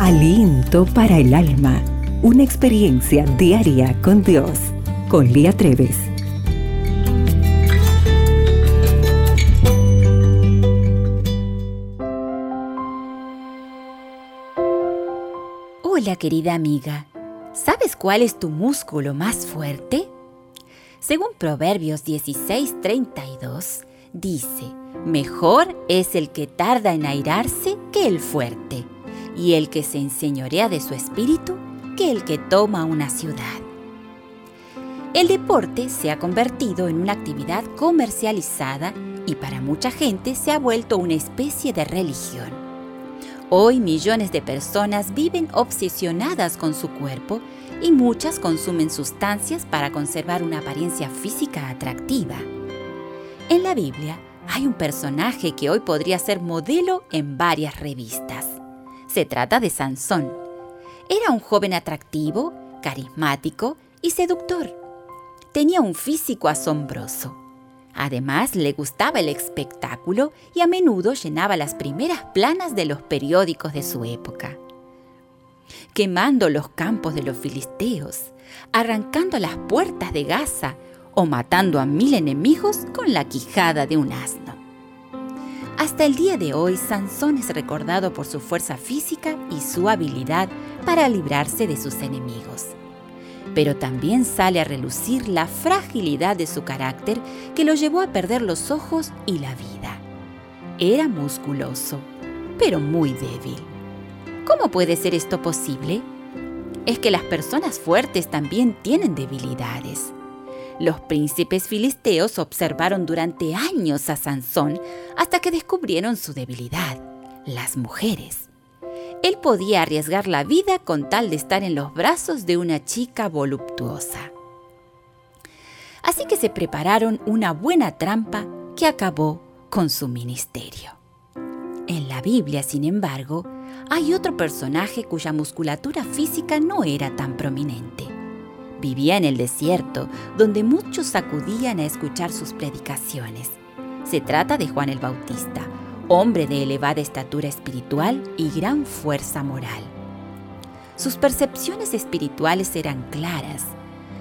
Aliento para el alma. Una experiencia diaria con Dios. Con Lía Treves. Hola querida amiga. ¿Sabes cuál es tu músculo más fuerte? Según Proverbios 16:32, dice, Mejor es el que tarda en airarse que el fuerte y el que se enseñorea de su espíritu que el que toma una ciudad. El deporte se ha convertido en una actividad comercializada y para mucha gente se ha vuelto una especie de religión. Hoy millones de personas viven obsesionadas con su cuerpo y muchas consumen sustancias para conservar una apariencia física atractiva. En la Biblia hay un personaje que hoy podría ser modelo en varias revistas. Se trata de Sansón. Era un joven atractivo, carismático y seductor. Tenía un físico asombroso. Además, le gustaba el espectáculo y a menudo llenaba las primeras planas de los periódicos de su época. Quemando los campos de los filisteos, arrancando las puertas de Gaza o matando a mil enemigos con la quijada de un asno. Hasta el día de hoy, Sansón es recordado por su fuerza física y su habilidad para librarse de sus enemigos. Pero también sale a relucir la fragilidad de su carácter que lo llevó a perder los ojos y la vida. Era musculoso, pero muy débil. ¿Cómo puede ser esto posible? Es que las personas fuertes también tienen debilidades. Los príncipes filisteos observaron durante años a Sansón hasta que descubrieron su debilidad, las mujeres. Él podía arriesgar la vida con tal de estar en los brazos de una chica voluptuosa. Así que se prepararon una buena trampa que acabó con su ministerio. En la Biblia, sin embargo, hay otro personaje cuya musculatura física no era tan prominente. Vivía en el desierto, donde muchos acudían a escuchar sus predicaciones. Se trata de Juan el Bautista, hombre de elevada estatura espiritual y gran fuerza moral. Sus percepciones espirituales eran claras.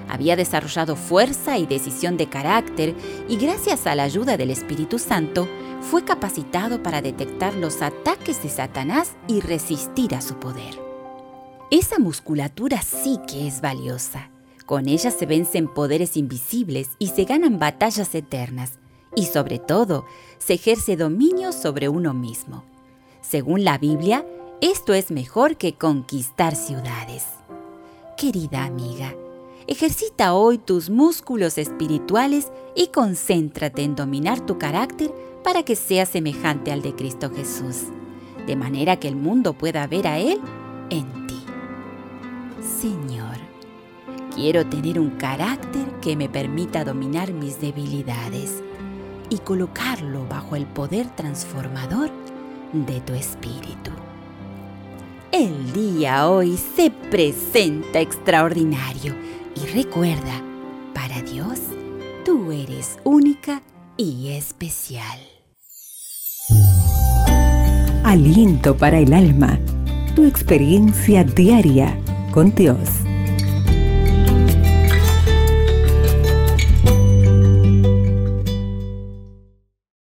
Había desarrollado fuerza y decisión de carácter y gracias a la ayuda del Espíritu Santo fue capacitado para detectar los ataques de Satanás y resistir a su poder. Esa musculatura sí que es valiosa con ella se vencen poderes invisibles y se ganan batallas eternas. Y sobre todo, se ejerce dominio sobre uno mismo. Según la Biblia, esto es mejor que conquistar ciudades. Querida amiga, ejercita hoy tus músculos espirituales y concéntrate en dominar tu carácter para que sea semejante al de Cristo Jesús, de manera que el mundo pueda ver a Él en ti. Señor, Quiero tener un carácter que me permita dominar mis debilidades y colocarlo bajo el poder transformador de tu espíritu. El día hoy se presenta extraordinario y recuerda, para Dios, tú eres única y especial. Aliento para el alma, tu experiencia diaria con Dios.